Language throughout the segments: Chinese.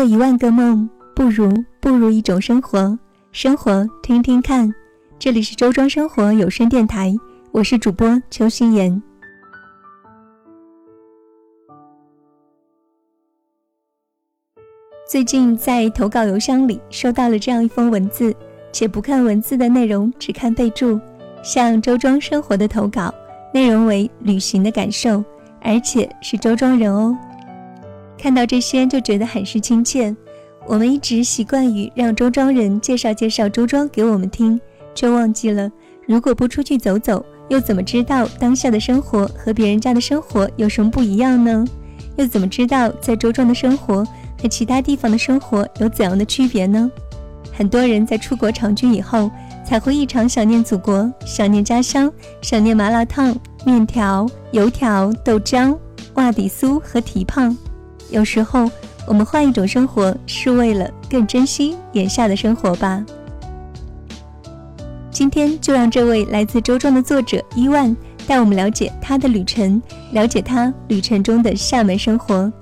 做一万个梦，不如步入一种生活。生活，听听看。这里是周庄生活有声电台，我是主播邱心妍。最近在投稿邮箱里收到了这样一封文字，且不看文字的内容，只看备注，向周庄生活的投稿，内容为旅行的感受，而且是周庄人哦。看到这些就觉得很是亲切。我们一直习惯于让周庄人介绍介绍周庄给我们听，却忘记了如果不出去走走，又怎么知道当下的生活和别人家的生活有什么不一样呢？又怎么知道在周庄的生活和其他地方的生活有怎样的区别呢？很多人在出国长居以后，才会异常想念祖国，想念家乡，想念麻辣烫、面条、油条、豆浆、袜底酥和蹄膀。有时候。我们换一种生活，是为了更珍惜眼下的生活吧。今天就让这位来自周庄的作者伊万带我们了解他的旅程，了解他旅程中的厦门生活。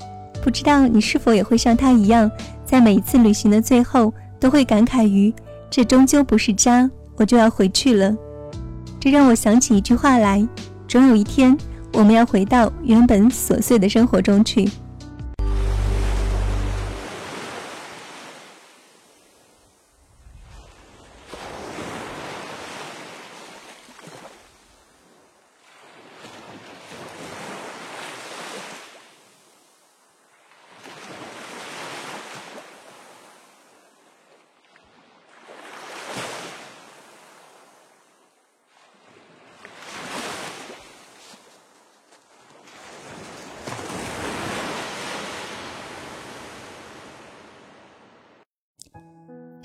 不知道你是否也会像他一样，在每一次旅行的最后，都会感慨于这终究不是家，我就要回去了。这让我想起一句话来：总有一天，我们要回到原本琐碎的生活中去。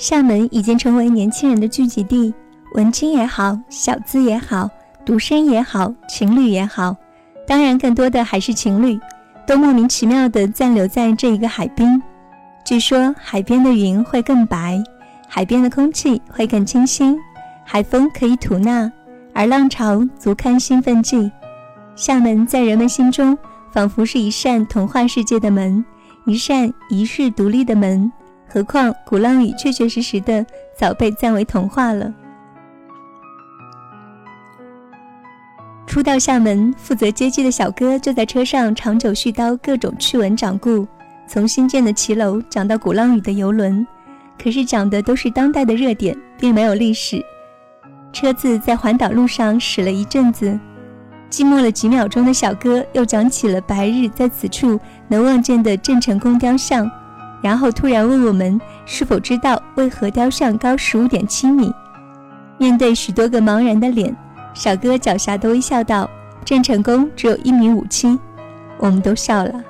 厦门已经成为年轻人的聚集地，文青也好，小资也好，独身也好，情侣也好，当然更多的还是情侣，都莫名其妙地暂留在这一个海滨。据说海边的云会更白，海边的空气会更清新，海风可以吐纳，而浪潮足堪兴奋剂。厦门在人们心中仿佛是一扇童话世界的门，一扇遗世独立的门。何况鼓浪屿确确实实的早被赞为童话了。初到厦门负责接机的小哥就在车上长久絮叨各种趣闻掌故，从新建的骑楼讲到鼓浪屿的游轮，可是讲的都是当代的热点，并没有历史。车子在环岛路上驶了一阵子，寂寞了几秒钟的小哥又讲起了白日在此处能望见的郑成功雕像。然后突然问我们是否知道为何雕像高十五点七米？面对许多个茫然的脸，小哥狡黠地微笑道：“郑成功只有一米五七。”我们都笑了。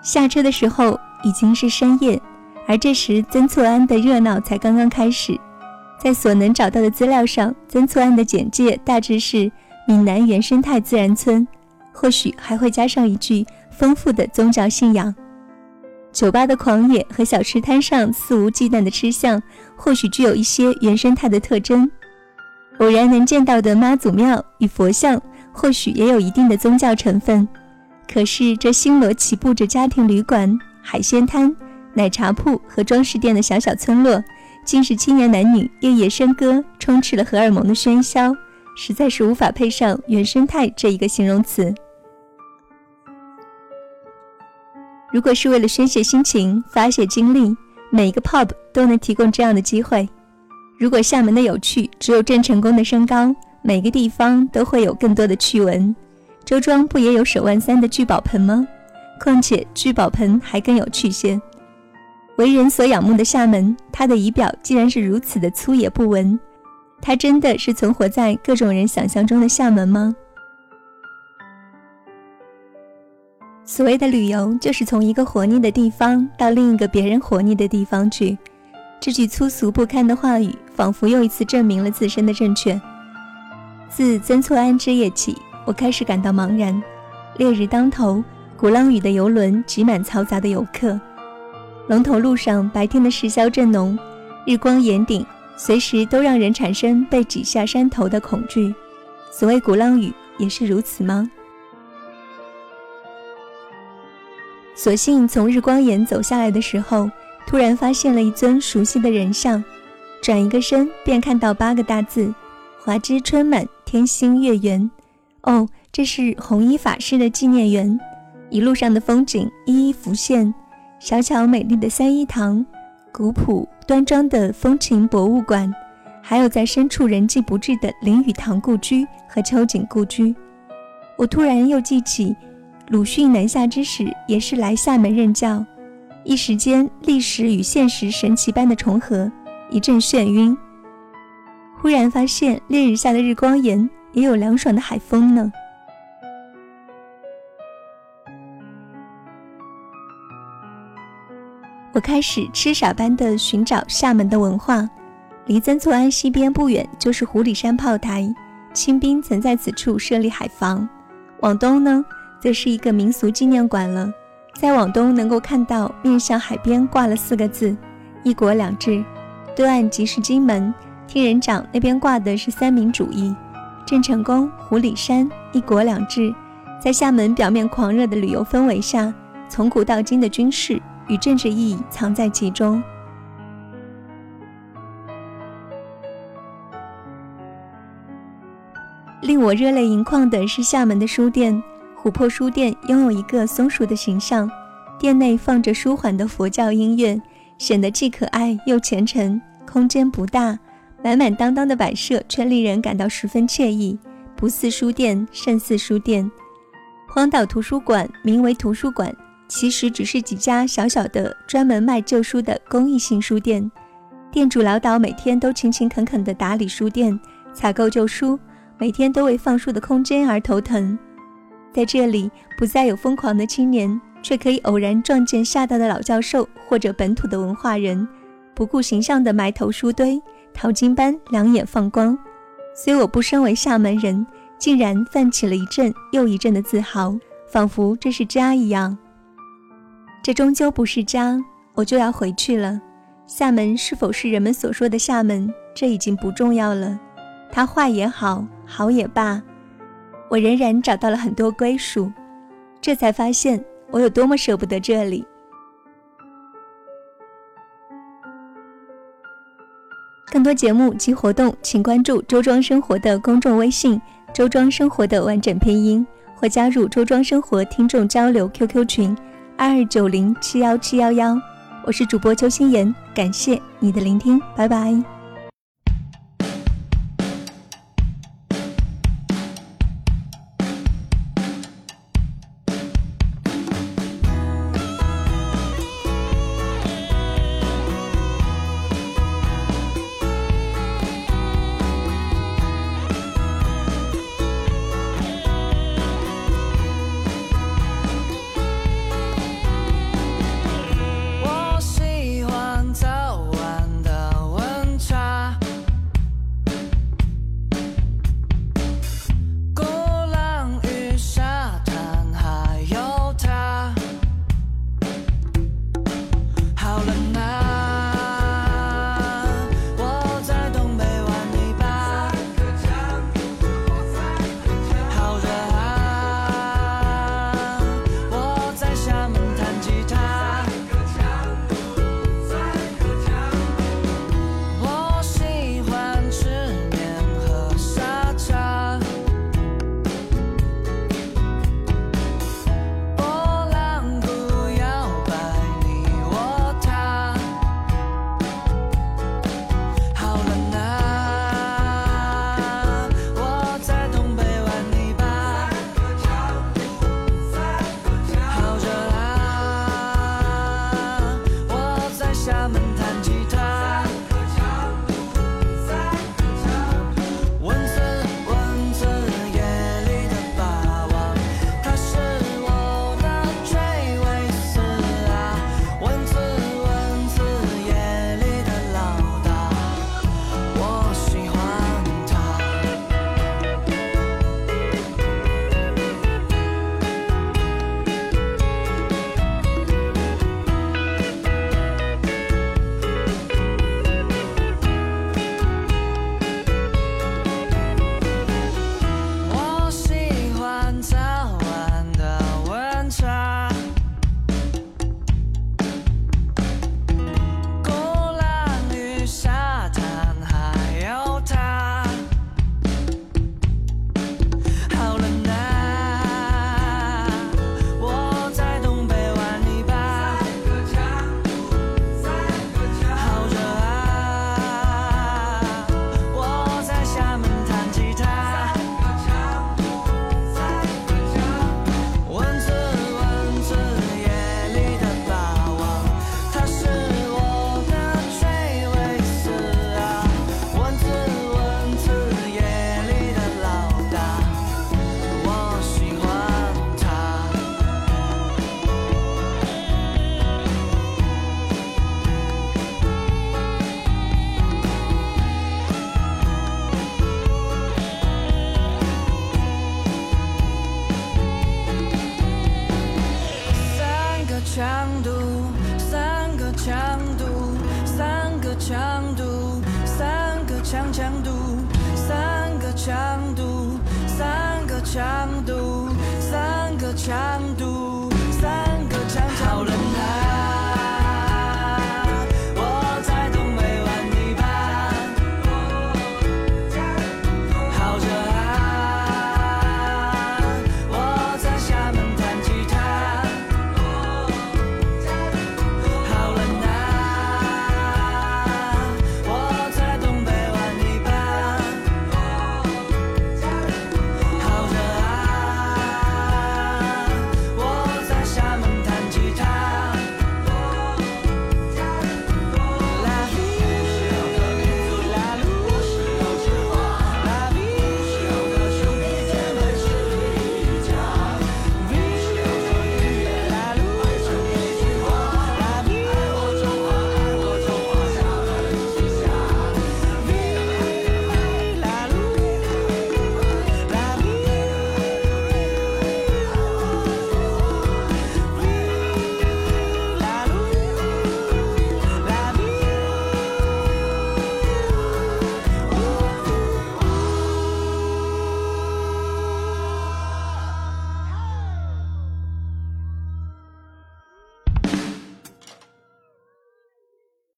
下车的时候已经是深夜，而这时曾厝垵的热闹才刚刚开始。在所能找到的资料上，曾厝垵的简介大致是闽南原生态自然村，或许还会加上一句。丰富的宗教信仰，酒吧的狂野和小吃摊上肆无忌惮的吃相，或许具有一些原生态的特征。偶然能见到的妈祖庙与佛像，或许也有一定的宗教成分。可是这星罗棋布着家庭旅馆、海鲜摊、奶茶铺和装饰店的小小村落，竟是青年男女夜夜笙歌，充斥了荷尔蒙的喧嚣，实在是无法配上原生态这一个形容词。如果是为了宣泄心情、发泄精力，每个 pub 都能提供这样的机会。如果厦门的有趣只有郑成功的身高，每个地方都会有更多的趣闻。周庄不也有手腕三的聚宝盆吗？况且聚宝盆还更有趣些。为人所仰慕的厦门，它的仪表竟然是如此的粗野不文，它真的是存活在各种人想象中的厦门吗？所谓的旅游，就是从一个活腻的地方到另一个别人活腻的地方去。这句粗俗不堪的话语，仿佛又一次证明了自身的正确。自曾厝垵之夜起，我开始感到茫然。烈日当头，鼓浪屿的游轮挤满嘈杂的游客，龙头路上白天的市郊正浓，日光岩顶，随时都让人产生被挤下山头的恐惧。所谓鼓浪屿，也是如此吗？所幸从日光岩走下来的时候，突然发现了一尊熟悉的人像，转一个身便看到八个大字：“华枝春满，天心月圆。”哦，这是弘一法师的纪念园。一路上的风景一一浮现：小巧美丽的三一堂，古朴端庄的风情博物馆，还有在深处人迹不至的林语堂故居和秋瑾故居。我突然又记起。鲁迅南下之时，也是来厦门任教，一时间历史与现实神奇般的重合，一阵眩晕。忽然发现烈日下的日光岩也有凉爽的海风呢。我开始痴傻般的寻找厦门的文化，离曾厝垵西边不远就是湖里山炮台，清兵曾在此处设立海防。往东呢？这是一个民俗纪念馆了，再往东能够看到面向海边挂了四个字“一国两制”，对岸即是金门，听人讲那边挂的是三民主义。郑成功、胡里山、一国两制，在厦门表面狂热的旅游氛围下，从古到今的军事与政治意义藏在其中。令我热泪盈眶的是厦门的书店。琥珀书店拥有一个松鼠的形象，店内放着舒缓的佛教音乐，显得既可爱又虔诚。空间不大，满满当当的摆设却令人感到十分惬意，不似书店，胜似书店。荒岛图书馆名为图书馆，其实只是几家小小的专门卖旧书的公益性书店。店主老岛每天都勤勤恳恳地打理书店，采购旧书，每天都为放书的空间而头疼。在这里，不再有疯狂的青年，却可以偶然撞见厦大的老教授或者本土的文化人，不顾形象的埋头书堆，淘金般两眼放光。虽我不身为厦门人，竟然泛起了一阵又一阵的自豪，仿佛这是家一样。这终究不是家，我就要回去了。厦门是否是人们所说的厦门，这已经不重要了。它坏也好，好也罢。我仍然找到了很多归属，这才发现我有多么舍不得这里。更多节目及活动，请关注“周庄生活”的公众微信“周庄生活”的完整拼音，或加入“周庄生活”听众交流 QQ 群二二九零七幺七幺幺。我是主播邱心妍，感谢你的聆听，拜拜。强度，三个强，